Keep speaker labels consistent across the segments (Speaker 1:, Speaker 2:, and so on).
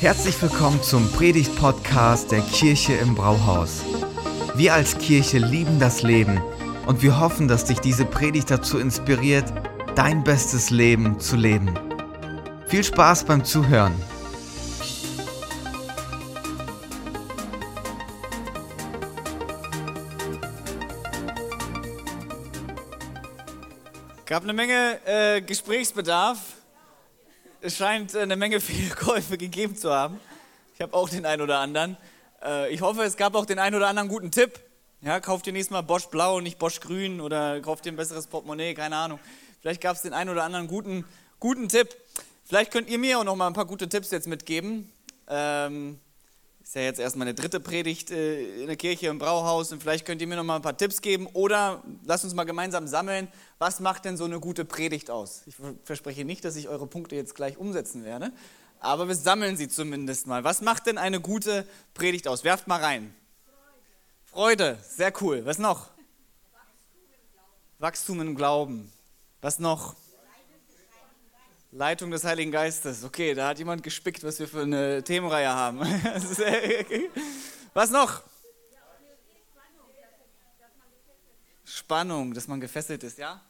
Speaker 1: Herzlich willkommen zum Predigt-Podcast der Kirche im Brauhaus. Wir als Kirche lieben das Leben und wir hoffen, dass dich diese Predigt dazu inspiriert, dein bestes Leben zu leben. Viel Spaß beim Zuhören.
Speaker 2: Gab eine Menge äh, Gesprächsbedarf. Es scheint äh, eine Menge Fehlkäufe gegeben zu haben. Ich habe auch den einen oder anderen. Äh, ich hoffe, es gab auch den einen oder anderen guten Tipp. Ja, kauft ihr nächstes Mal Bosch Blau und nicht Bosch Grün oder kauft ihr ein besseres Portemonnaie, keine Ahnung. Vielleicht gab es den einen oder anderen guten, guten Tipp. Vielleicht könnt ihr mir auch noch mal ein paar gute Tipps jetzt mitgeben. Ähm, ist ja jetzt erst meine dritte Predigt äh, in der Kirche im Brauhaus und vielleicht könnt ihr mir noch mal ein paar Tipps geben oder lasst uns mal gemeinsam sammeln, was macht denn so eine gute Predigt aus? Ich verspreche nicht, dass ich eure Punkte jetzt gleich umsetzen werde, aber wir sammeln sie zumindest mal. Was macht denn eine gute Predigt aus? Werft mal rein. Freude, sehr cool. Was noch? Wachstum im Glauben. Was noch? Leitung des Heiligen Geistes. Okay, da hat jemand gespickt, was wir für eine Themenreihe haben. was noch? Spannung, dass man gefesselt ist, ja?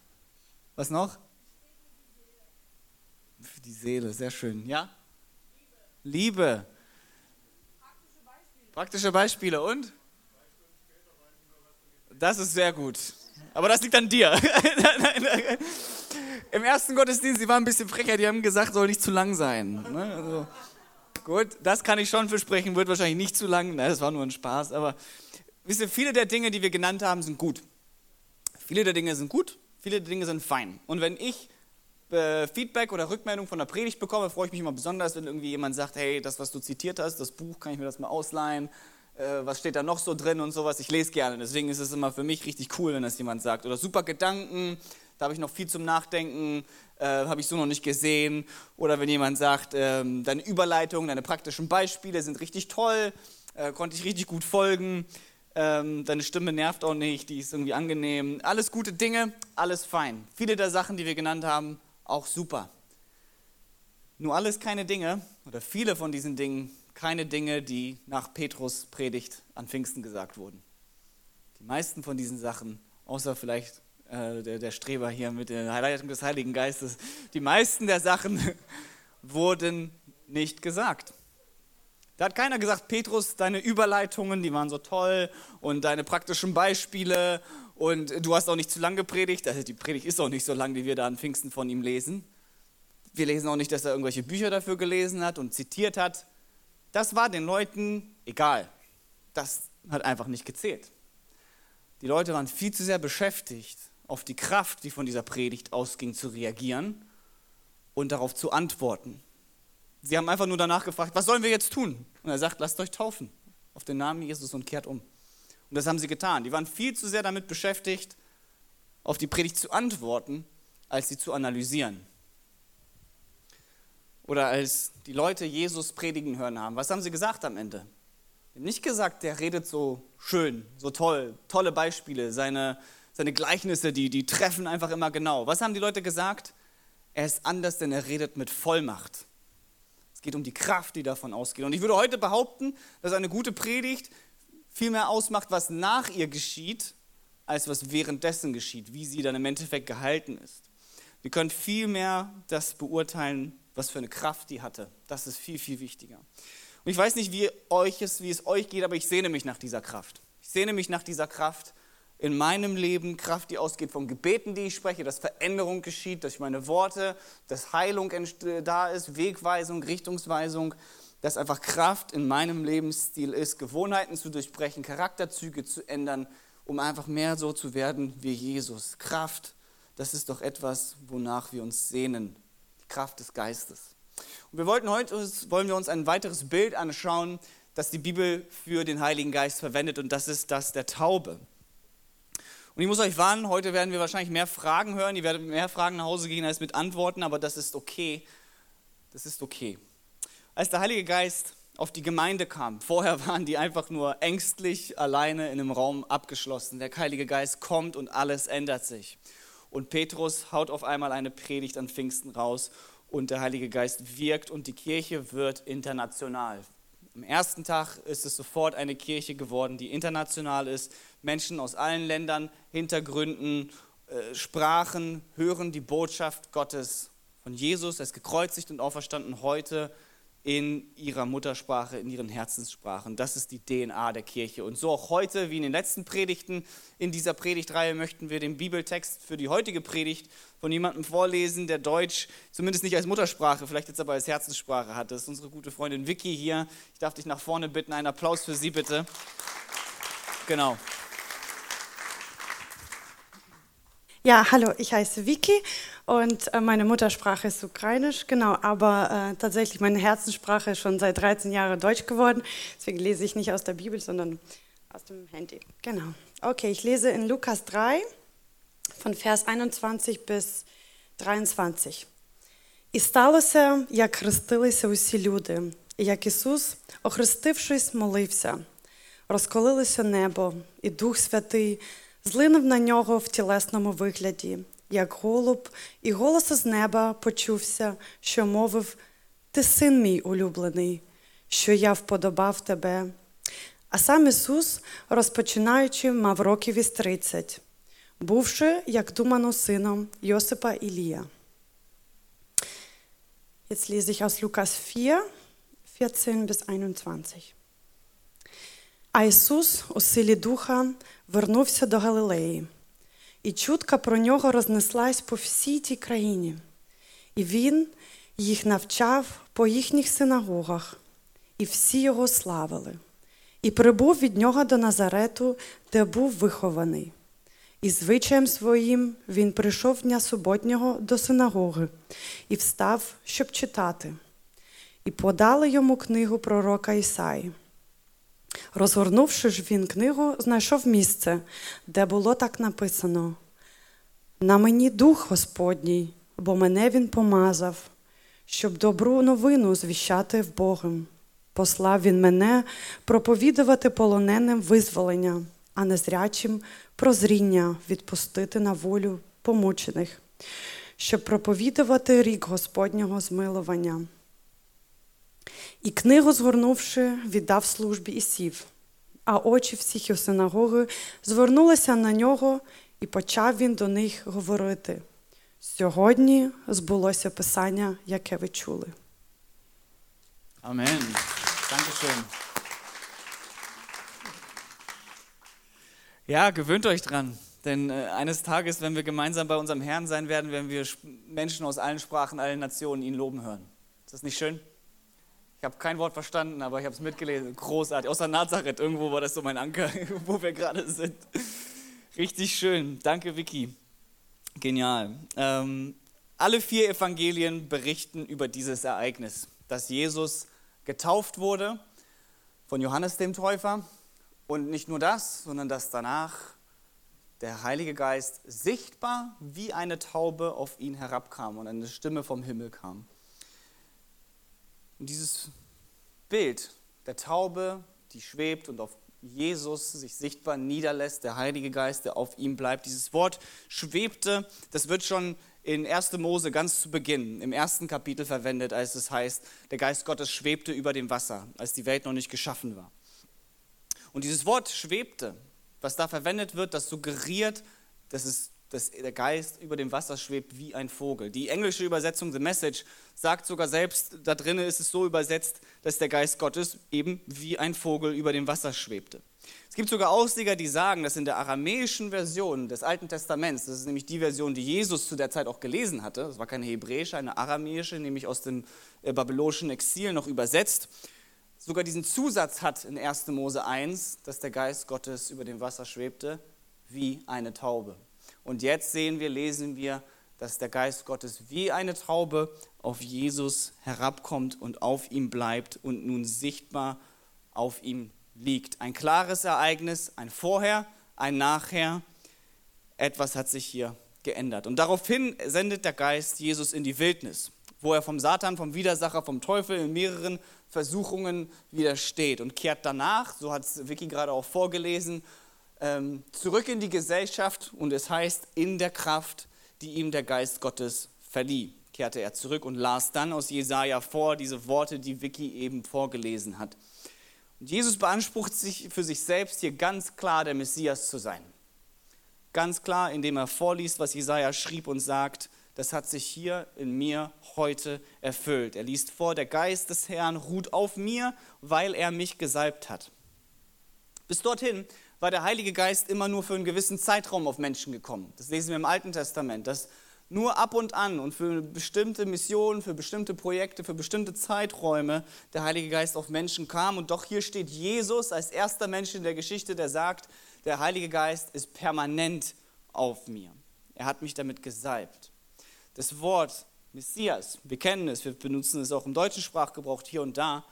Speaker 2: Was noch? Für die Seele, sehr schön, ja? Liebe. Praktische Beispiele und? Das ist sehr gut. Aber das liegt an dir. Im ersten Gottesdienst, die waren ein bisschen frecher, die haben gesagt, soll nicht zu lang sein. Ne? Also, gut, das kann ich schon versprechen, wird wahrscheinlich nicht zu lang. Ne, das war nur ein Spaß. Aber wisst ihr, viele der Dinge, die wir genannt haben, sind gut. Viele der Dinge sind gut, viele der Dinge sind fein. Und wenn ich äh, Feedback oder Rückmeldung von der Predigt bekomme, freue ich mich immer besonders, wenn irgendwie jemand sagt, hey, das, was du zitiert hast, das Buch, kann ich mir das mal ausleihen? Äh, was steht da noch so drin und sowas. Ich lese gerne. Deswegen ist es immer für mich richtig cool, wenn das jemand sagt. Oder super Gedanken, da habe ich noch viel zum Nachdenken, äh, habe ich so noch nicht gesehen. Oder wenn jemand sagt, äh, deine Überleitungen, deine praktischen Beispiele sind richtig toll, äh, konnte ich richtig gut folgen. Ähm, deine Stimme nervt auch nicht, die ist irgendwie angenehm. Alles gute Dinge, alles fein. Viele der Sachen, die wir genannt haben, auch super. Nur alles keine Dinge, oder viele von diesen Dingen, keine Dinge, die nach Petrus Predigt an Pfingsten gesagt wurden. Die meisten von diesen Sachen, außer vielleicht äh, der, der Streber hier mit der Leitung des Heiligen Geistes, die meisten der Sachen wurden nicht gesagt. Da hat keiner gesagt, Petrus, deine Überleitungen, die waren so toll und deine praktischen Beispiele und du hast auch nicht zu lang gepredigt. Also die Predigt ist auch nicht so lang, die wir da an Pfingsten von ihm lesen. Wir lesen auch nicht, dass er irgendwelche Bücher dafür gelesen hat und zitiert hat. Das war den Leuten egal. Das hat einfach nicht gezählt. Die Leute waren viel zu sehr beschäftigt, auf die Kraft, die von dieser Predigt ausging, zu reagieren und darauf zu antworten. Sie haben einfach nur danach gefragt, was sollen wir jetzt tun? Und er sagt, lasst euch taufen auf den Namen Jesus und kehrt um. Und das haben sie getan. Die waren viel zu sehr damit beschäftigt, auf die Predigt zu antworten, als sie zu analysieren. Oder als die Leute Jesus predigen hören haben, was haben sie gesagt am Ende? Nicht gesagt, der redet so schön, so toll, tolle Beispiele, seine, seine Gleichnisse, die, die treffen einfach immer genau. Was haben die Leute gesagt? Er ist anders, denn er redet mit Vollmacht. Es geht um die Kraft, die davon ausgeht. Und ich würde heute behaupten, dass eine gute Predigt viel mehr ausmacht, was nach ihr geschieht, als was währenddessen geschieht, wie sie dann im Endeffekt gehalten ist. Wir können viel mehr das beurteilen, was für eine Kraft die hatte. Das ist viel, viel wichtiger. Und ich weiß nicht, wie, euch es, wie es euch geht, aber ich sehne mich nach dieser Kraft. Ich sehne mich nach dieser Kraft in meinem Leben, Kraft, die ausgeht von Gebeten, die ich spreche, dass Veränderung geschieht durch meine Worte, dass Heilung da ist, Wegweisung, Richtungsweisung, dass einfach Kraft in meinem Lebensstil ist, Gewohnheiten zu durchbrechen, Charakterzüge zu ändern, um einfach mehr so zu werden wie Jesus. Kraft, das ist doch etwas, wonach wir uns sehnen Kraft des Geistes. Und wir wollten heute wollen wir uns ein weiteres Bild anschauen, das die Bibel für den Heiligen Geist verwendet und das ist das der Taube. Und ich muss euch warnen, heute werden wir wahrscheinlich mehr Fragen hören, ihr werdet mehr Fragen nach Hause gehen als mit Antworten, aber das ist okay. Das ist okay. Als der Heilige Geist auf die Gemeinde kam, vorher waren die einfach nur ängstlich alleine in einem Raum abgeschlossen. Der Heilige Geist kommt und alles ändert sich. Und Petrus haut auf einmal eine Predigt an Pfingsten raus und der Heilige Geist wirkt und die Kirche wird international. Am ersten Tag ist es sofort eine Kirche geworden, die international ist. Menschen aus allen Ländern, Hintergründen, äh, Sprachen hören die Botschaft Gottes von Jesus, er ist gekreuzigt und auferstanden heute in ihrer Muttersprache, in ihren Herzenssprachen. Das ist die DNA der Kirche. Und so auch heute, wie in den letzten Predigten in dieser Predigtreihe, möchten wir den Bibeltext für die heutige Predigt von jemandem vorlesen, der Deutsch zumindest nicht als Muttersprache, vielleicht jetzt aber als Herzenssprache hat. Das ist unsere gute Freundin Vicky hier. Ich darf dich nach vorne bitten. Einen Applaus für sie bitte. Genau.
Speaker 3: Ja, hallo, ich heiße Vicky und äh, meine Muttersprache ist Ukrainisch, genau, aber äh, tatsächlich meine Herzenssprache ist schon seit 13 Jahren Deutsch geworden. Deswegen lese ich nicht aus der Bibel, sondern aus dem Handy. Genau. Okay, ich lese in Lukas 3 von Vers 21 bis 23. І сталося, як хрестилися усі люди, і як Ісус, охрестившись, молився, розколилося небо, і Дух Святий Злинув на нього в тілесному вигляді, як голуб, і голос з неба почувся, що мовив: Ти син мій улюблений, що я вподобав тебе. А сам Ісус, розпочинаючи, мав років із тридцять, бувши, як думано, сином Йосипа Ілія. Jetzt lese ich aus Lukas 4, 14 bis 21. А Ісус у силі Духа вернувся до Галилеї, і чутка про нього рознеслась по всій тій країні, і він їх навчав по їхніх синагогах, і всі його славили, і прибув від нього до Назарету, де був вихований. І звичаєм своїм він прийшов дня суботнього до синагоги і встав, щоб читати, і подали йому книгу пророка Ісаї. Розгорнувши ж він книгу, знайшов місце, де було так написано: На мені дух Господній, бо мене він помазав, щоб добру новину звіщати в Богом. Послав він мене проповідувати полоненим визволення, а незрячим прозріння відпустити на волю помучених, щоб проповідувати рік Господнього змилування. І книгу, згорнувши, віддав службі і сів, а очі всіх у синагоги звернулися на нього, і почав він до них говорити. Сьогодні збулося писання, яке ви чули.
Speaker 2: Amen. Dankeschön. Ja, gewöhnt euch dran. Denn äh, eines Tages, wenn wir gemeinsam bei unserem Herrn sein werden, werden wir Menschen aus allen Sprachen, allen Nationen ihn loben hören. Ist das nicht schön? Ich habe kein Wort verstanden, aber ich habe es mitgelesen. Großartig. Außer Nazareth, irgendwo war das so mein Anker, wo wir gerade sind. Richtig schön. Danke, Vicky. Genial. Ähm, alle vier Evangelien berichten über dieses Ereignis, dass Jesus getauft wurde von Johannes dem Täufer. Und nicht nur das, sondern dass danach der Heilige Geist sichtbar wie eine Taube auf ihn herabkam und eine Stimme vom Himmel kam. Und dieses Bild der Taube, die schwebt und auf Jesus sich sichtbar niederlässt, der Heilige Geist, der auf ihm bleibt. Dieses Wort schwebte, das wird schon in 1. Mose ganz zu Beginn, im ersten Kapitel verwendet, als es heißt, der Geist Gottes schwebte über dem Wasser, als die Welt noch nicht geschaffen war. Und dieses Wort schwebte, was da verwendet wird, das suggeriert, dass es dass der Geist über dem Wasser schwebt wie ein Vogel. Die englische Übersetzung, The Message, sagt sogar selbst, da drinnen ist es so übersetzt, dass der Geist Gottes eben wie ein Vogel über dem Wasser schwebte. Es gibt sogar Ausleger, die sagen, dass in der aramäischen Version des Alten Testaments, das ist nämlich die Version, die Jesus zu der Zeit auch gelesen hatte, das war keine hebräische, eine aramäische, nämlich aus dem äh, babylonischen Exil noch übersetzt, sogar diesen Zusatz hat in 1. Mose 1, dass der Geist Gottes über dem Wasser schwebte wie eine Taube. Und jetzt sehen wir, lesen wir, dass der Geist Gottes wie eine Taube auf Jesus herabkommt und auf ihm bleibt und nun sichtbar auf ihm liegt. Ein klares Ereignis, ein Vorher, ein Nachher. Etwas hat sich hier geändert. Und daraufhin sendet der Geist Jesus in die Wildnis, wo er vom Satan, vom Widersacher, vom Teufel in mehreren Versuchungen widersteht und kehrt danach, so hat es Vicky gerade auch vorgelesen, ähm, zurück in die Gesellschaft und es heißt in der Kraft, die ihm der Geist Gottes verlieh. kehrte er zurück und las dann aus Jesaja vor diese Worte, die Vicky eben vorgelesen hat. Und Jesus beansprucht sich für sich selbst hier ganz klar der Messias zu sein. Ganz klar, indem er vorliest, was Jesaja schrieb und sagt, das hat sich hier in mir heute erfüllt. Er liest vor, der Geist des Herrn ruht auf mir, weil er mich gesalbt hat. Bis dorthin war der Heilige Geist immer nur für einen gewissen Zeitraum auf Menschen gekommen. Das lesen wir im Alten Testament, dass nur ab und an und für bestimmte Missionen, für bestimmte Projekte, für bestimmte Zeiträume der Heilige Geist auf Menschen kam. Und doch hier steht Jesus als erster Mensch in der Geschichte, der sagt, der Heilige Geist ist permanent auf mir. Er hat mich damit gesalbt. Das Wort Messias, wir kennen es, wir benutzen es auch im deutschen Sprachgebrauch hier und da,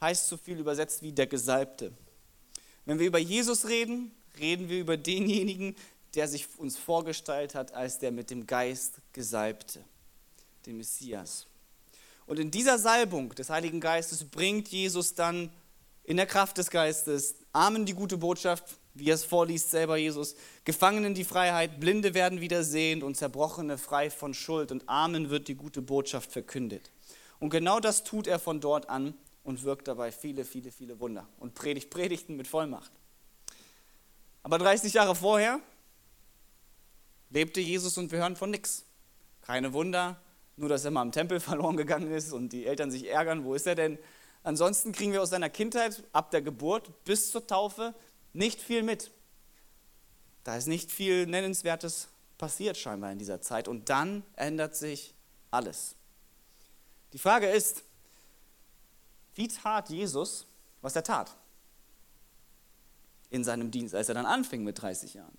Speaker 2: heißt so viel übersetzt wie der Gesalbte. Wenn wir über Jesus reden, reden wir über denjenigen, der sich uns vorgestellt hat als der mit dem Geist Gesalbte, den Messias. Und in dieser Salbung des Heiligen Geistes bringt Jesus dann in der Kraft des Geistes Armen die gute Botschaft, wie er es vorliest selber Jesus, Gefangenen die Freiheit, Blinde werden wieder sehend und Zerbrochene frei von Schuld und Armen wird die gute Botschaft verkündet. Und genau das tut er von dort an und wirkt dabei viele, viele, viele Wunder und predigt Predigten mit Vollmacht. Aber 30 Jahre vorher lebte Jesus und wir hören von nichts. Keine Wunder, nur dass er mal im Tempel verloren gegangen ist und die Eltern sich ärgern, wo ist er denn? Ansonsten kriegen wir aus seiner Kindheit ab der Geburt bis zur Taufe nicht viel mit. Da ist nicht viel Nennenswertes passiert scheinbar in dieser Zeit und dann ändert sich alles. Die Frage ist, wie tat Jesus, was er tat in seinem Dienst, als er dann anfing mit 30 Jahren?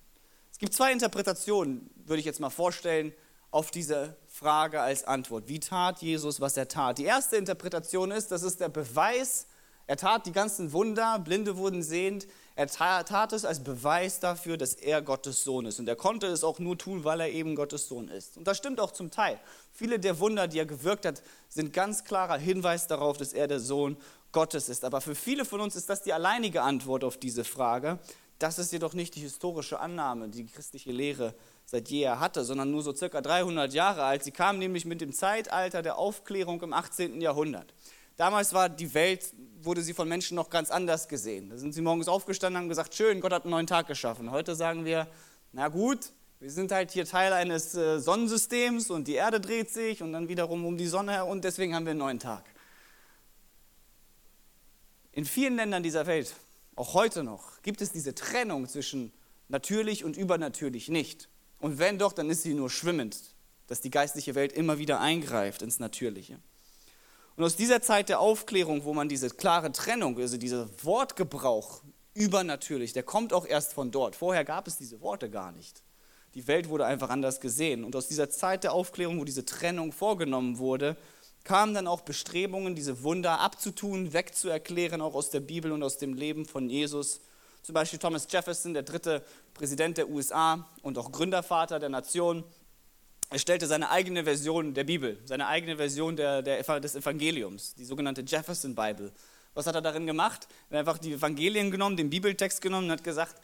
Speaker 2: Es gibt zwei Interpretationen, würde ich jetzt mal vorstellen, auf diese Frage als Antwort. Wie tat Jesus, was er tat? Die erste Interpretation ist, das ist der Beweis, er tat die ganzen Wunder, Blinde wurden sehend, er tat es als Beweis dafür, dass er Gottes Sohn ist. Und er konnte es auch nur tun, weil er eben Gottes Sohn ist. Und das stimmt auch zum Teil. Viele der Wunder, die er gewirkt hat, sind ganz klarer Hinweis darauf, dass er der Sohn Gottes ist. Aber für viele von uns ist das die alleinige Antwort auf diese Frage. Das ist jedoch nicht die historische Annahme, die die christliche Lehre seit jeher hatte, sondern nur so circa 300 Jahre alt. Sie kam nämlich mit dem Zeitalter der Aufklärung im 18. Jahrhundert. Damals war die Welt, wurde sie von Menschen noch ganz anders gesehen. Da sind sie morgens aufgestanden und haben gesagt, schön, Gott hat einen neuen Tag geschaffen. Heute sagen wir, na gut, wir sind halt hier Teil eines äh, Sonnensystems und die Erde dreht sich und dann wiederum um die Sonne und deswegen haben wir einen neuen Tag. In vielen Ländern dieser Welt, auch heute noch, gibt es diese Trennung zwischen natürlich und übernatürlich nicht. Und wenn doch, dann ist sie nur schwimmend, dass die geistliche Welt immer wieder eingreift ins Natürliche. Und aus dieser Zeit der Aufklärung, wo man diese klare Trennung, also dieser Wortgebrauch übernatürlich, der kommt auch erst von dort. Vorher gab es diese Worte gar nicht. Die Welt wurde einfach anders gesehen. Und aus dieser Zeit der Aufklärung, wo diese Trennung vorgenommen wurde, kamen dann auch Bestrebungen, diese Wunder abzutun, wegzuerklären, auch aus der Bibel und aus dem Leben von Jesus. Zum Beispiel Thomas Jefferson, der dritte Präsident der USA und auch Gründervater der Nation, er stellte seine eigene Version der Bibel, seine eigene Version der, der, des Evangeliums, die sogenannte Jefferson Bible. Was hat er darin gemacht? Er hat einfach die Evangelien genommen, den Bibeltext genommen und hat gesagt,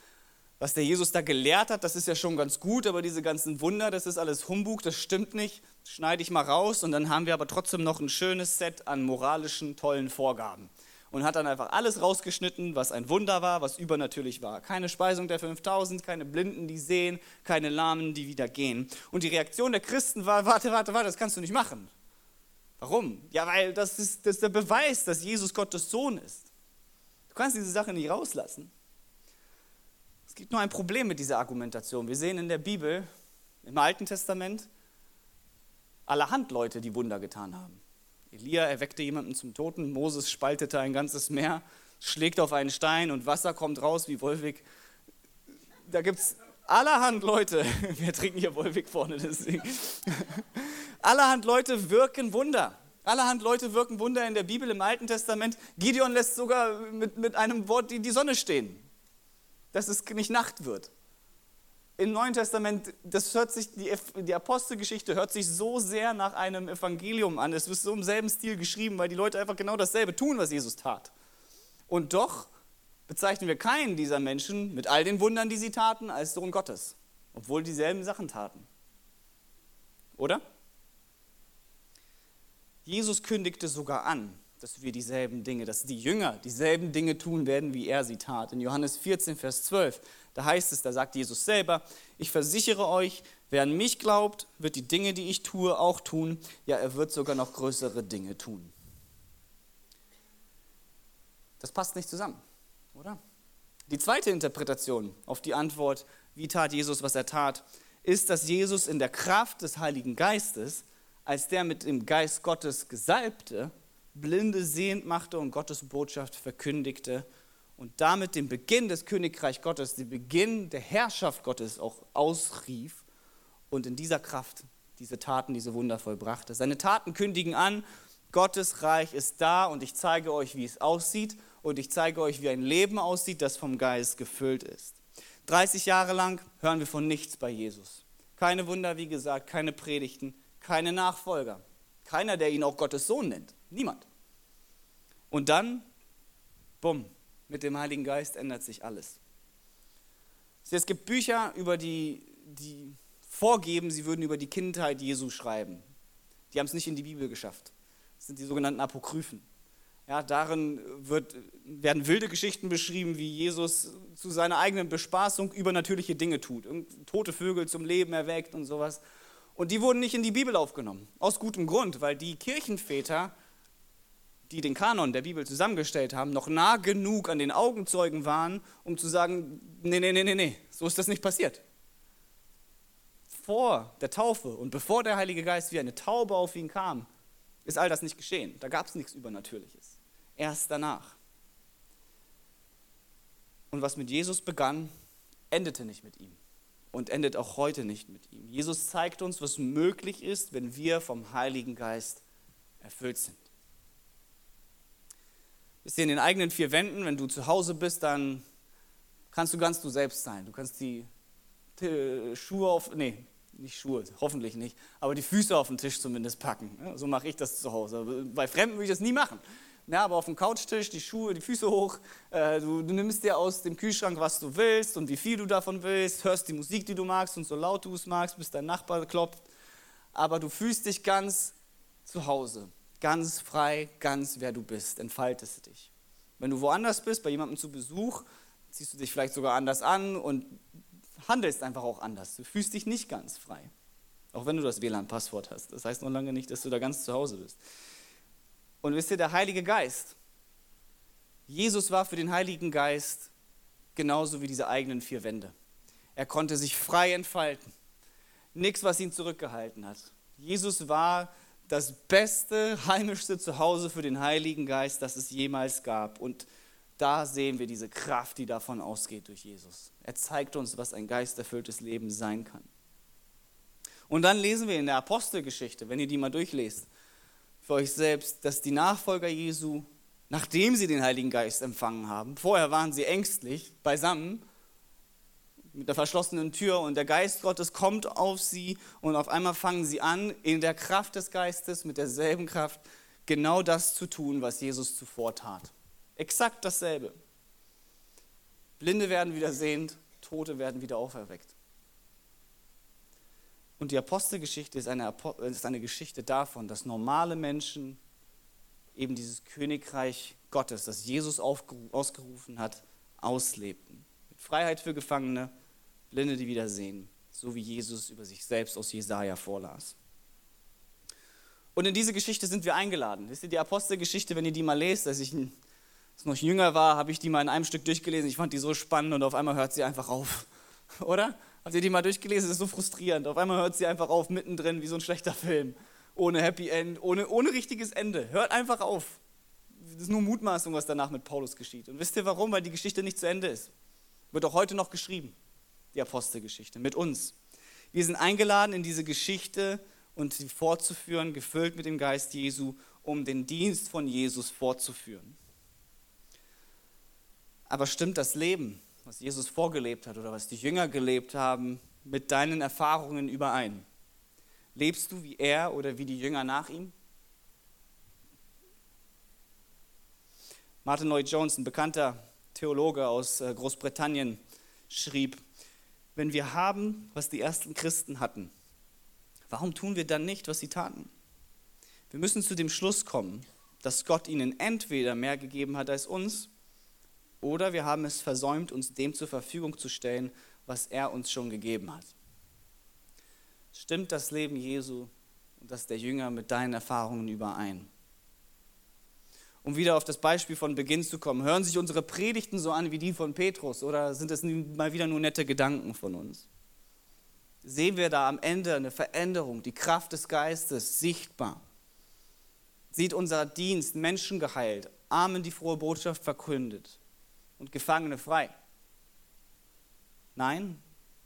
Speaker 2: was der Jesus da gelehrt hat, das ist ja schon ganz gut, aber diese ganzen Wunder, das ist alles Humbug, das stimmt nicht, schneide ich mal raus und dann haben wir aber trotzdem noch ein schönes Set an moralischen, tollen Vorgaben und hat dann einfach alles rausgeschnitten, was ein Wunder war, was übernatürlich war. Keine Speisung der 5000, keine Blinden, die sehen, keine Lahmen, die wieder gehen. Und die Reaktion der Christen war, warte, warte, warte, das kannst du nicht machen. Warum? Ja, weil das ist, das ist der Beweis, dass Jesus Gottes Sohn ist. Du kannst diese Sache nicht rauslassen. Es gibt nur ein Problem mit dieser Argumentation. Wir sehen in der Bibel, im Alten Testament, allerhand Leute, die Wunder getan haben. Elia erweckte jemanden zum Toten, Moses spaltete ein ganzes Meer, schlägt auf einen Stein und Wasser kommt raus wie Wolwig. Da gibt es allerhand Leute, wir trinken hier Wolwig vorne, deswegen. allerhand Leute wirken Wunder. Allerhand Leute wirken Wunder in der Bibel, im Alten Testament. Gideon lässt sogar mit, mit einem Wort die, die Sonne stehen, dass es nicht Nacht wird im Neuen Testament, das hört sich, die, die Apostelgeschichte hört sich so sehr nach einem Evangelium an. Es wird so im selben Stil geschrieben, weil die Leute einfach genau dasselbe tun, was Jesus tat. Und doch bezeichnen wir keinen dieser Menschen mit all den Wundern, die sie taten, als Sohn Gottes, obwohl dieselben Sachen taten. Oder? Jesus kündigte sogar an, dass wir dieselben Dinge, dass die Jünger dieselben Dinge tun werden, wie er sie tat. In Johannes 14, Vers 12, da heißt es, da sagt Jesus selber, ich versichere euch, wer an mich glaubt, wird die Dinge, die ich tue, auch tun. Ja, er wird sogar noch größere Dinge tun. Das passt nicht zusammen, oder? Die zweite Interpretation auf die Antwort, wie tat Jesus, was er tat, ist, dass Jesus in der Kraft des Heiligen Geistes, als der mit dem Geist Gottes gesalbte, Blinde sehend machte und Gottes Botschaft verkündigte und damit den Beginn des Königreich Gottes, den Beginn der Herrschaft Gottes auch ausrief und in dieser Kraft diese Taten, diese Wunder vollbrachte. Seine Taten kündigen an, Gottes Reich ist da und ich zeige euch, wie es aussieht und ich zeige euch, wie ein Leben aussieht, das vom Geist gefüllt ist. 30 Jahre lang hören wir von nichts bei Jesus. Keine Wunder, wie gesagt, keine Predigten, keine Nachfolger. Keiner, der ihn auch Gottes Sohn nennt. Niemand. Und dann, bumm, mit dem Heiligen Geist ändert sich alles. Es gibt Bücher, über die, die vorgeben, sie würden über die Kindheit Jesu schreiben. Die haben es nicht in die Bibel geschafft. Das sind die sogenannten Apokryphen. Ja, darin wird, werden wilde Geschichten beschrieben, wie Jesus zu seiner eigenen Bespaßung übernatürliche Dinge tut. Tote Vögel zum Leben erweckt und sowas. Und die wurden nicht in die Bibel aufgenommen. Aus gutem Grund, weil die Kirchenväter, die den Kanon der Bibel zusammengestellt haben, noch nah genug an den Augenzeugen waren, um zu sagen, nee, nee, nee, nee, nee, so ist das nicht passiert. Vor der Taufe und bevor der Heilige Geist wie eine Taube auf ihn kam, ist all das nicht geschehen. Da gab es nichts Übernatürliches erst danach. Und was mit Jesus begann, endete nicht mit ihm und endet auch heute nicht mit ihm. Jesus zeigt uns, was möglich ist, wenn wir vom Heiligen Geist erfüllt sind. Bist in den eigenen vier Wänden, wenn du zu Hause bist, dann kannst du ganz du selbst sein. Du kannst die Schuhe auf, nee, nicht Schuhe, hoffentlich nicht, aber die Füße auf den Tisch zumindest packen. So mache ich das zu Hause. Bei Fremden würde ich das nie machen. Na, aber auf dem Couchtisch die Schuhe, die Füße hoch. Äh, du, du, nimmst dir aus dem Kühlschrank, was du willst und wie viel du davon willst. Hörst die Musik, die du magst und so laut du es magst, bis dein Nachbar klopft. Aber du fühlst dich ganz zu Hause, ganz frei, ganz wer du bist. Entfaltest dich. Wenn du woanders bist, bei jemandem zu Besuch, ziehst du dich vielleicht sogar anders an und handelst einfach auch anders. Du fühlst dich nicht ganz frei. Auch wenn du das WLAN-Passwort hast. Das heißt noch lange nicht, dass du da ganz zu Hause bist. Und wisst ihr, der Heilige Geist, Jesus war für den Heiligen Geist genauso wie diese eigenen vier Wände. Er konnte sich frei entfalten. Nichts, was ihn zurückgehalten hat. Jesus war das beste, heimischste Zuhause für den Heiligen Geist, das es jemals gab. Und da sehen wir diese Kraft, die davon ausgeht durch Jesus. Er zeigt uns, was ein geisterfülltes Leben sein kann. Und dann lesen wir in der Apostelgeschichte, wenn ihr die mal durchlest, für euch selbst, dass die Nachfolger Jesu, nachdem sie den Heiligen Geist empfangen haben, vorher waren sie ängstlich beisammen mit der verschlossenen Tür und der Geist Gottes kommt auf sie und auf einmal fangen sie an, in der Kraft des Geistes, mit derselben Kraft, genau das zu tun, was Jesus zuvor tat. Exakt dasselbe. Blinde werden wieder sehend, Tote werden wieder auferweckt. Und die Apostelgeschichte ist eine, ist eine Geschichte davon, dass normale Menschen eben dieses Königreich Gottes, das Jesus ausgerufen hat, auslebten. Mit Freiheit für Gefangene, Blinde, die wieder sehen, so wie Jesus über sich selbst aus Jesaja vorlas. Und in diese Geschichte sind wir eingeladen. Wisst ihr, die Apostelgeschichte, wenn ihr die mal lest, als ich noch jünger war, habe ich die mal in einem Stück durchgelesen. Ich fand die so spannend und auf einmal hört sie einfach auf. Oder? Habt ihr die mal durchgelesen? Das ist so frustrierend. Auf einmal hört sie einfach auf, mittendrin, wie so ein schlechter Film. Ohne Happy End, ohne, ohne richtiges Ende. Hört einfach auf. Das ist nur Mutmaßung, was danach mit Paulus geschieht. Und wisst ihr warum? Weil die Geschichte nicht zu Ende ist. Wird auch heute noch geschrieben, die Apostelgeschichte, mit uns. Wir sind eingeladen, in diese Geschichte und sie fortzuführen, gefüllt mit dem Geist Jesu, um den Dienst von Jesus fortzuführen. Aber stimmt das Leben was Jesus vorgelebt hat oder was die Jünger gelebt haben, mit deinen Erfahrungen überein? Lebst du wie er oder wie die Jünger nach ihm? Martin Lloyd Jones, ein bekannter Theologe aus äh, Großbritannien, schrieb, wenn wir haben, was die ersten Christen hatten, warum tun wir dann nicht, was sie taten? Wir müssen zu dem Schluss kommen, dass Gott ihnen entweder mehr gegeben hat als uns, oder wir haben es versäumt, uns dem zur Verfügung zu stellen, was er uns schon gegeben hat. Stimmt das Leben Jesu und das der Jünger mit deinen Erfahrungen überein? Um wieder auf das Beispiel von Beginn zu kommen, hören sich unsere Predigten so an wie die von Petrus oder sind es mal wieder nur nette Gedanken von uns? Sehen wir da am Ende eine Veränderung, die Kraft des Geistes sichtbar? Sieht unser Dienst Menschen geheilt, Armen die frohe Botschaft verkündet und Gefangene frei? Nein?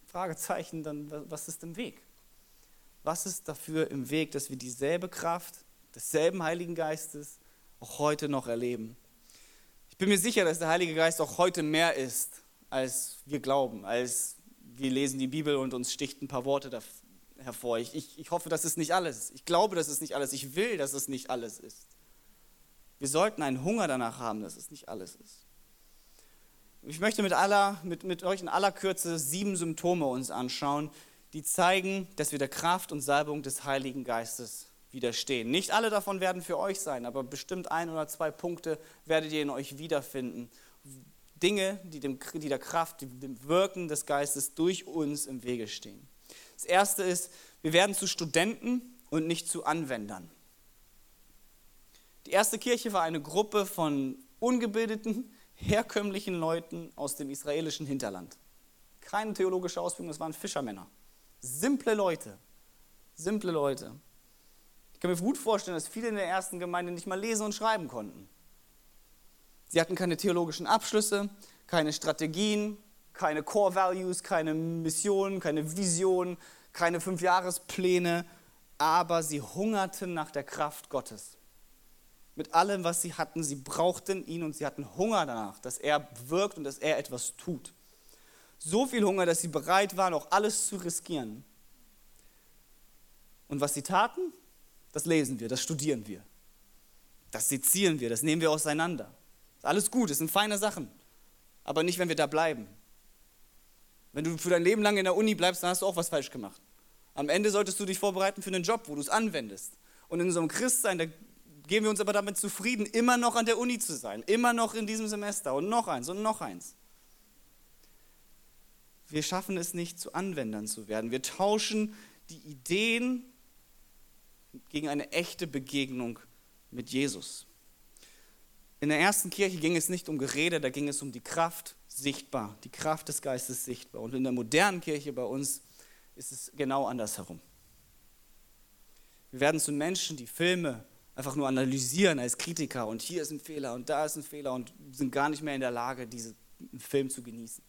Speaker 2: Fragezeichen, dann was ist im Weg? Was ist dafür im Weg, dass wir dieselbe Kraft desselben Heiligen Geistes auch heute noch erleben? Ich bin mir sicher, dass der Heilige Geist auch heute mehr ist, als wir glauben, als wir lesen die Bibel und uns sticht ein paar Worte hervor. Ich, ich, ich hoffe, dass es nicht alles ist. Ich glaube, dass es nicht alles ist. Ich will, dass es nicht alles ist. Wir sollten einen Hunger danach haben, dass es nicht alles ist. Ich möchte mit, aller, mit, mit euch in aller Kürze sieben Symptome uns anschauen, die zeigen, dass wir der Kraft und Salbung des Heiligen Geistes widerstehen. Nicht alle davon werden für euch sein, aber bestimmt ein oder zwei Punkte werdet ihr in euch wiederfinden. Dinge, die, dem, die der Kraft, dem Wirken des Geistes durch uns im Wege stehen. Das erste ist, wir werden zu Studenten und nicht zu Anwendern. Die erste Kirche war eine Gruppe von ungebildeten, herkömmlichen Leuten aus dem israelischen Hinterland. Keine theologische Ausbildung, das waren Fischermänner. Simple Leute. Simple Leute. Ich kann mir gut vorstellen, dass viele in der ersten Gemeinde nicht mal lesen und schreiben konnten. Sie hatten keine theologischen Abschlüsse, keine Strategien, keine Core Values, keine Mission, keine Vision, keine Fünfjahrespläne, aber sie hungerten nach der Kraft Gottes. Mit allem, was sie hatten, sie brauchten ihn und sie hatten Hunger danach, dass er wirkt und dass er etwas tut. So viel Hunger, dass sie bereit waren, auch alles zu riskieren. Und was sie taten, das lesen wir, das studieren wir. Das sezieren wir, das nehmen wir auseinander. Alles gut, das sind feine Sachen. Aber nicht, wenn wir da bleiben. Wenn du für dein Leben lang in der Uni bleibst, dann hast du auch was falsch gemacht. Am Ende solltest du dich vorbereiten für einen Job, wo du es anwendest. Und in so einem Christsein, da geben wir uns aber damit zufrieden, immer noch an der Uni zu sein, immer noch in diesem Semester und noch eins und noch eins wir schaffen es nicht, zu Anwendern zu werden. Wir tauschen die Ideen gegen eine echte Begegnung mit Jesus. In der ersten Kirche ging es nicht um Gerede, da ging es um die Kraft sichtbar, die Kraft des Geistes sichtbar. Und in der modernen Kirche bei uns ist es genau andersherum. Wir werden zu Menschen, die Filme einfach nur analysieren als Kritiker und hier ist ein Fehler und da ist ein Fehler und sind gar nicht mehr in der Lage, diesen Film zu genießen.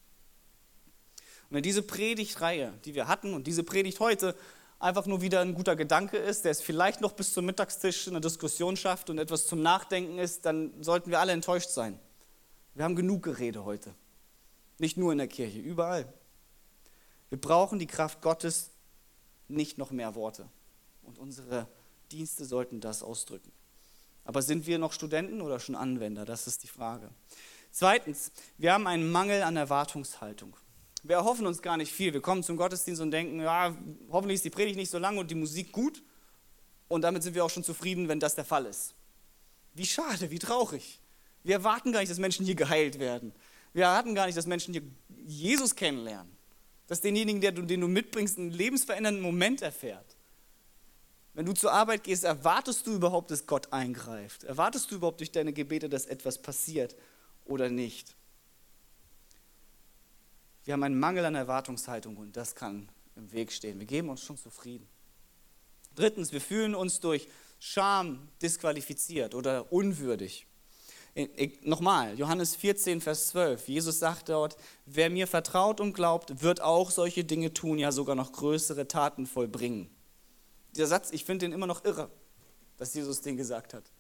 Speaker 2: Und wenn diese Predigtreihe, die wir hatten und diese Predigt heute einfach nur wieder ein guter Gedanke ist, der es vielleicht noch bis zum Mittagstisch in der Diskussion schafft und etwas zum Nachdenken ist, dann sollten wir alle enttäuscht sein. Wir haben genug Gerede heute. Nicht nur in der Kirche, überall. Wir brauchen die Kraft Gottes, nicht noch mehr Worte. Und unsere Dienste sollten das ausdrücken. Aber sind wir noch Studenten oder schon Anwender? Das ist die Frage. Zweitens, wir haben einen Mangel an Erwartungshaltung. Wir erhoffen uns gar nicht viel. Wir kommen zum Gottesdienst und denken, ja, hoffentlich ist die Predigt nicht so lang und die Musik gut. Und damit sind wir auch schon zufrieden, wenn das der Fall ist. Wie schade, wie traurig. Wir erwarten gar nicht, dass Menschen hier geheilt werden. Wir erwarten gar nicht, dass Menschen hier Jesus kennenlernen. Dass denjenigen, den du mitbringst, einen lebensverändernden Moment erfährt. Wenn du zur Arbeit gehst, erwartest du überhaupt, dass Gott eingreift? Erwartest du überhaupt durch deine Gebete, dass etwas passiert oder nicht? Wir haben einen Mangel an Erwartungshaltung und das kann im Weg stehen. Wir geben uns schon zufrieden. Drittens, wir fühlen uns durch Scham disqualifiziert oder unwürdig. Nochmal, Johannes 14, Vers 12. Jesus sagt dort, wer mir vertraut und glaubt, wird auch solche Dinge tun, ja sogar noch größere Taten vollbringen. Dieser Satz, ich finde den immer noch irre, dass Jesus den gesagt hat.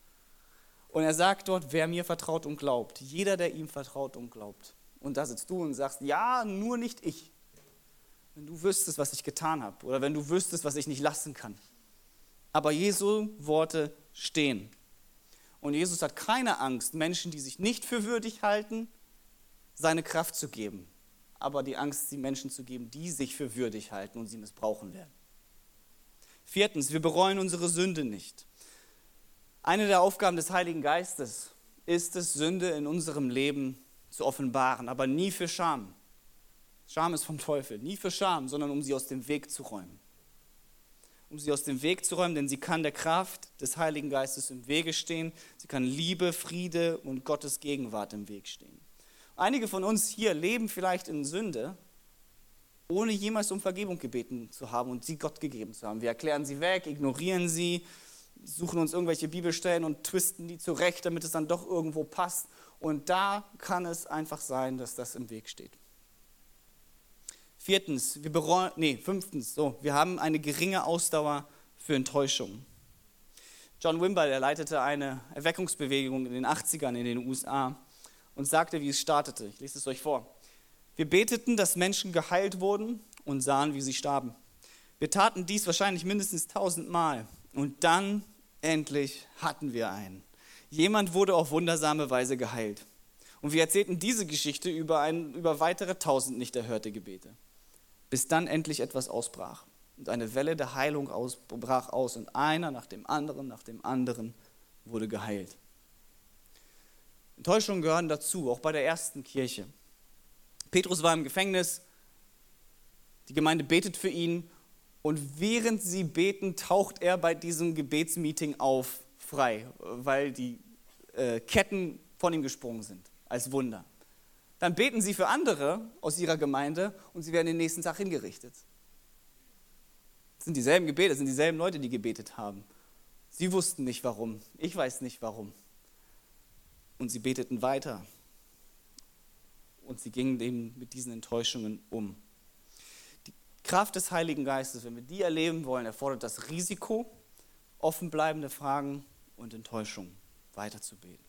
Speaker 2: Und er sagt dort, wer mir vertraut und glaubt, jeder, der ihm vertraut und glaubt. Und da sitzt du und sagst, ja, nur nicht ich. Wenn du wüsstest, was ich getan habe oder wenn du wüsstest, was ich nicht lassen kann. Aber Jesu Worte stehen. Und Jesus hat keine Angst, Menschen, die sich nicht für würdig halten, seine Kraft zu geben. Aber die Angst, die Menschen zu geben, die sich für würdig halten und sie missbrauchen werden. Viertens, wir bereuen unsere Sünde nicht. Eine der Aufgaben des Heiligen Geistes ist es, Sünde in unserem Leben zu offenbaren, aber nie für Scham. Scham ist vom Teufel, nie für Scham, sondern um sie aus dem Weg zu räumen. Um sie aus dem Weg zu räumen, denn sie kann der Kraft des Heiligen Geistes im Wege stehen. Sie kann Liebe, Friede und Gottes Gegenwart im Weg stehen. Einige von uns hier leben vielleicht in Sünde, ohne jemals um Vergebung gebeten zu haben und sie Gott gegeben zu haben. Wir erklären sie weg, ignorieren sie, suchen uns irgendwelche Bibelstellen und twisten die zurecht, damit es dann doch irgendwo passt. Und da kann es einfach sein, dass das im Weg steht. Viertens, wir bereuen, nee, fünftens, so, wir haben eine geringe Ausdauer für Enttäuschung. John Wimber, der leitete eine Erweckungsbewegung in den 80ern in den USA und sagte, wie es startete. Ich lese es euch vor. Wir beteten, dass Menschen geheilt wurden und sahen, wie sie starben. Wir taten dies wahrscheinlich mindestens tausendmal. Und dann endlich hatten wir einen. Jemand wurde auf wundersame Weise geheilt. Und wir erzählten diese Geschichte über, ein, über weitere tausend nicht erhörte Gebete bis dann endlich etwas ausbrach. Und eine Welle der Heilung aus, brach aus und einer nach dem anderen, nach dem anderen wurde geheilt. Enttäuschungen gehören dazu, auch bei der ersten Kirche. Petrus war im Gefängnis, die Gemeinde betet für ihn und während sie beten, taucht er bei diesem Gebetsmeeting auf, frei, weil die äh, Ketten von ihm gesprungen sind, als Wunder. Dann beten sie für andere aus ihrer Gemeinde und sie werden den nächsten Tag hingerichtet. Das sind dieselben Gebete, das sind dieselben Leute, die gebetet haben. Sie wussten nicht warum, ich weiß nicht warum. Und sie beteten weiter. Und sie gingen eben mit diesen Enttäuschungen um. Die Kraft des Heiligen Geistes, wenn wir die erleben wollen, erfordert das Risiko, offenbleibende Fragen und Enttäuschungen weiterzubeten.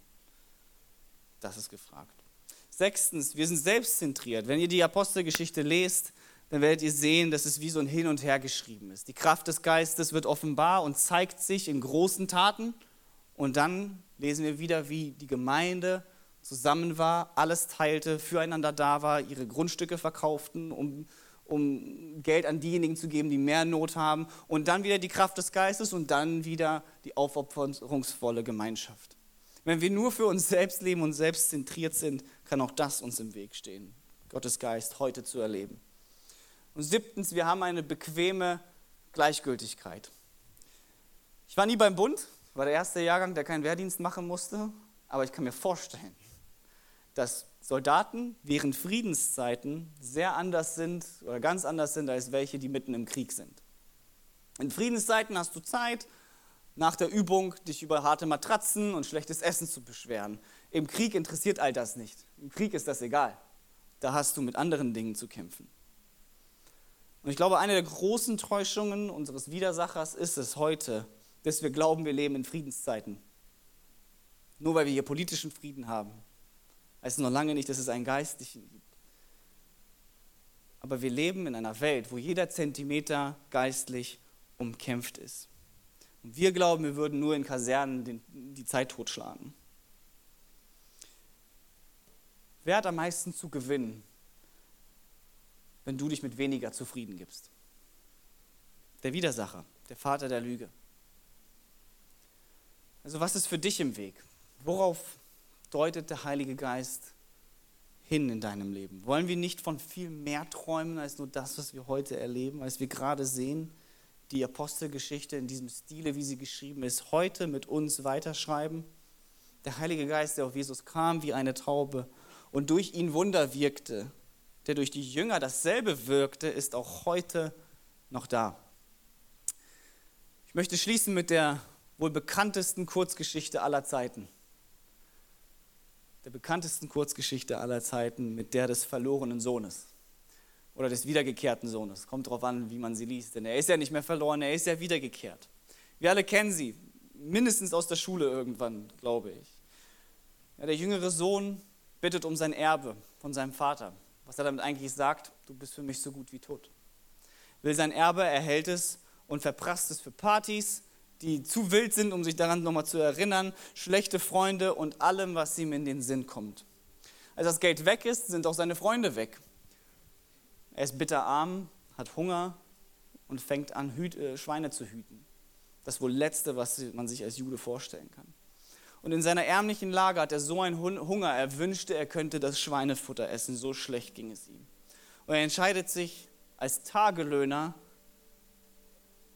Speaker 2: Das ist gefragt. Sechstens, wir sind selbstzentriert. Wenn ihr die Apostelgeschichte lest, dann werdet ihr sehen, dass es wie so ein Hin und Her geschrieben ist. Die Kraft des Geistes wird offenbar und zeigt sich in großen Taten. Und dann lesen wir wieder, wie die Gemeinde zusammen war, alles teilte, füreinander da war, ihre Grundstücke verkauften, um, um Geld an diejenigen zu geben, die mehr Not haben. Und dann wieder die Kraft des Geistes und dann wieder die aufopferungsvolle Gemeinschaft. Wenn wir nur für uns selbst leben und selbst zentriert sind, kann auch das uns im Weg stehen, Gottes Geist heute zu erleben. Und siebtens, wir haben eine bequeme Gleichgültigkeit. Ich war nie beim Bund, war der erste Jahrgang, der keinen Wehrdienst machen musste, aber ich kann mir vorstellen, dass Soldaten während Friedenszeiten sehr anders sind oder ganz anders sind als welche, die mitten im Krieg sind. In Friedenszeiten hast du Zeit, nach der Übung dich über harte Matratzen und schlechtes Essen zu beschweren. Im Krieg interessiert all das nicht. Im Krieg ist das egal. Da hast du mit anderen Dingen zu kämpfen. Und ich glaube, eine der großen Täuschungen unseres Widersachers ist es heute, dass wir glauben, wir leben in Friedenszeiten. Nur weil wir hier politischen Frieden haben, heißt noch lange nicht, dass es einen geistlichen gibt. Aber wir leben in einer Welt, wo jeder Zentimeter geistlich umkämpft ist. Und wir glauben, wir würden nur in Kasernen den, die Zeit totschlagen. Wer hat am meisten zu gewinnen, wenn du dich mit weniger zufrieden gibst? Der Widersacher, der Vater der Lüge. Also was ist für dich im Weg? Worauf deutet der Heilige Geist hin in deinem Leben? Wollen wir nicht von viel mehr träumen als nur das, was wir heute erleben, als wir gerade sehen? die Apostelgeschichte in diesem Stile, wie sie geschrieben ist, heute mit uns weiterschreiben. Der Heilige Geist, der auf Jesus kam wie eine Taube und durch ihn Wunder wirkte, der durch die Jünger dasselbe wirkte, ist auch heute noch da. Ich möchte schließen mit der wohl bekanntesten Kurzgeschichte aller Zeiten. Der bekanntesten Kurzgeschichte aller Zeiten mit der des verlorenen Sohnes oder des wiedergekehrten Sohnes. Kommt darauf an, wie man sie liest. Denn er ist ja nicht mehr verloren, er ist ja wiedergekehrt. Wir alle kennen sie, mindestens aus der Schule irgendwann, glaube ich. Ja, der jüngere Sohn bittet um sein Erbe von seinem Vater. Was er damit eigentlich sagt, du bist für mich so gut wie tot. Will sein Erbe, erhält es und verprasst es für Partys, die zu wild sind, um sich daran nochmal zu erinnern, schlechte Freunde und allem, was ihm in den Sinn kommt. Als das Geld weg ist, sind auch seine Freunde weg. Er ist bitterarm, hat Hunger und fängt an, Hüt, äh, Schweine zu hüten. Das wohl Letzte, was man sich als Jude vorstellen kann. Und in seiner ärmlichen Lage hat er so einen Hunger, er wünschte, er könnte das Schweinefutter essen, so schlecht ging es ihm. Und er entscheidet sich als Tagelöhner,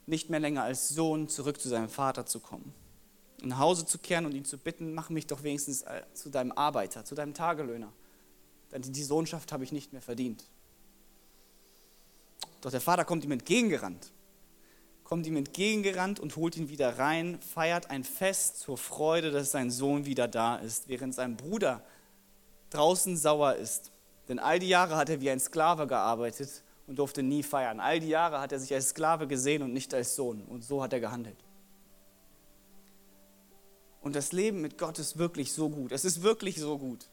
Speaker 2: nicht mehr länger als Sohn zurück zu seinem Vater zu kommen. Nach Hause zu kehren und ihn zu bitten, mach mich doch wenigstens äh, zu deinem Arbeiter, zu deinem Tagelöhner. Denn die Sohnschaft habe ich nicht mehr verdient. Doch der Vater kommt ihm entgegengerannt kommt ihm entgegengerannt und holt ihn wieder rein, feiert ein Fest zur Freude, dass sein Sohn wieder da ist, während sein Bruder draußen sauer ist. Denn all die Jahre hat er wie ein Sklave gearbeitet und durfte nie feiern. All die Jahre hat er sich als Sklave gesehen und nicht als Sohn. Und so hat er gehandelt. Und das Leben mit Gott ist wirklich so gut. Es ist wirklich so gut.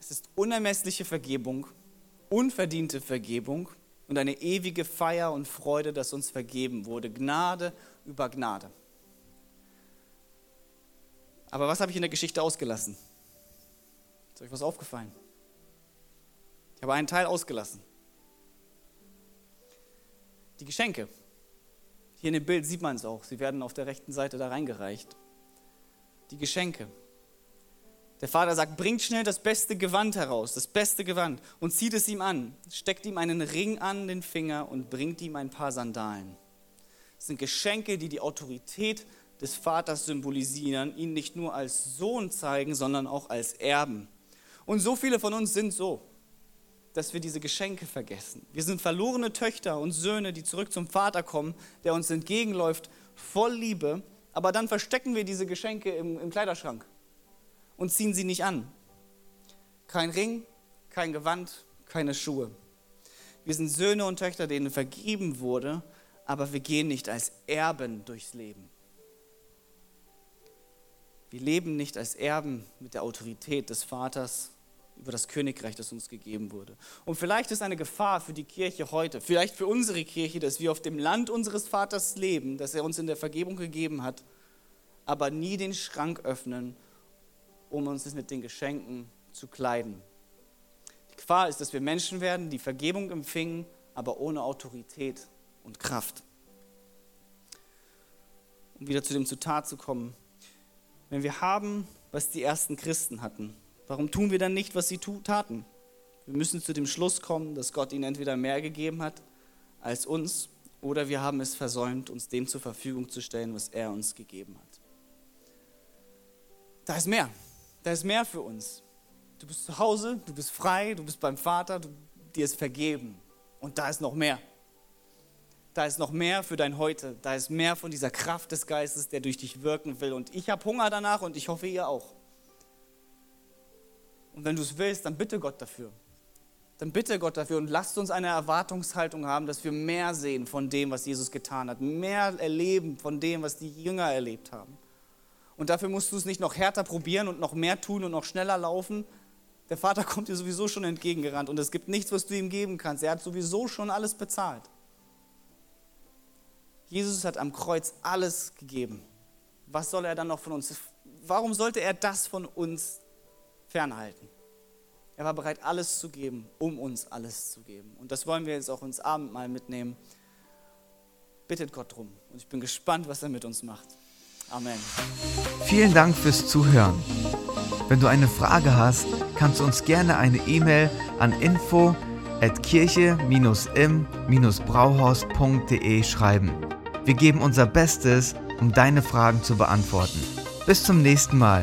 Speaker 2: Es ist unermessliche Vergebung, unverdiente Vergebung und eine ewige Feier und Freude, dass uns vergeben wurde. Gnade über Gnade. Aber was habe ich in der Geschichte ausgelassen? Ist euch was aufgefallen? Ich habe einen Teil ausgelassen. Die Geschenke. Hier in dem Bild sieht man es auch. Sie werden auf der rechten Seite da reingereicht. Die Geschenke. Der Vater sagt, bringt schnell das beste Gewand heraus, das beste Gewand und zieht es ihm an, steckt ihm einen Ring an den Finger und bringt ihm ein paar Sandalen. Das sind Geschenke, die die Autorität des Vaters symbolisieren, ihn nicht nur als Sohn zeigen, sondern auch als Erben. Und so viele von uns sind so, dass wir diese Geschenke vergessen. Wir sind verlorene Töchter und Söhne, die zurück zum Vater kommen, der uns entgegenläuft, voll Liebe, aber dann verstecken wir diese Geschenke im, im Kleiderschrank und ziehen sie nicht an. Kein Ring, kein Gewand, keine Schuhe. Wir sind Söhne und Töchter, denen vergeben wurde, aber wir gehen nicht als Erben durchs Leben. Wir leben nicht als Erben mit der Autorität des Vaters über das Königreich, das uns gegeben wurde. Und vielleicht ist eine Gefahr für die Kirche heute, vielleicht für unsere Kirche, dass wir auf dem Land unseres Vaters leben, das er uns in der Vergebung gegeben hat, aber nie den Schrank öffnen um uns mit den Geschenken zu kleiden. Die Gefahr ist, dass wir Menschen werden, die Vergebung empfingen, aber ohne Autorität und Kraft. Um wieder zu dem Zitat zu kommen. Wenn wir haben, was die ersten Christen hatten, warum tun wir dann nicht, was sie taten? Wir müssen zu dem Schluss kommen, dass Gott ihnen entweder mehr gegeben hat als uns oder wir haben es versäumt, uns dem zur Verfügung zu stellen, was er uns gegeben hat. Da ist mehr. Da ist mehr für uns. Du bist zu Hause, du bist frei, du bist beim Vater, du, dir ist vergeben. Und da ist noch mehr. Da ist noch mehr für dein Heute. Da ist mehr von dieser Kraft des Geistes, der durch dich wirken will. Und ich habe Hunger danach und ich hoffe, ihr auch. Und wenn du es willst, dann bitte Gott dafür. Dann bitte Gott dafür und lasst uns eine Erwartungshaltung haben, dass wir mehr sehen von dem, was Jesus getan hat. Mehr erleben von dem, was die Jünger erlebt haben. Und dafür musst du es nicht noch härter probieren und noch mehr tun und noch schneller laufen. Der Vater kommt dir sowieso schon entgegengerannt und es gibt nichts, was du ihm geben kannst. Er hat sowieso schon alles bezahlt. Jesus hat am Kreuz alles gegeben. Was soll er dann noch von uns? Warum sollte er das von uns fernhalten? Er war bereit, alles zu geben, um uns alles zu geben. Und das wollen wir jetzt auch ins Abendmahl mitnehmen. Bittet Gott drum. Und ich bin gespannt, was er mit uns macht. Amen.
Speaker 1: Vielen Dank fürs Zuhören. Wenn du eine Frage hast, kannst du uns gerne eine E-Mail an info at kirche-im-brauhaus.de schreiben. Wir geben unser Bestes, um deine Fragen zu beantworten. Bis zum nächsten Mal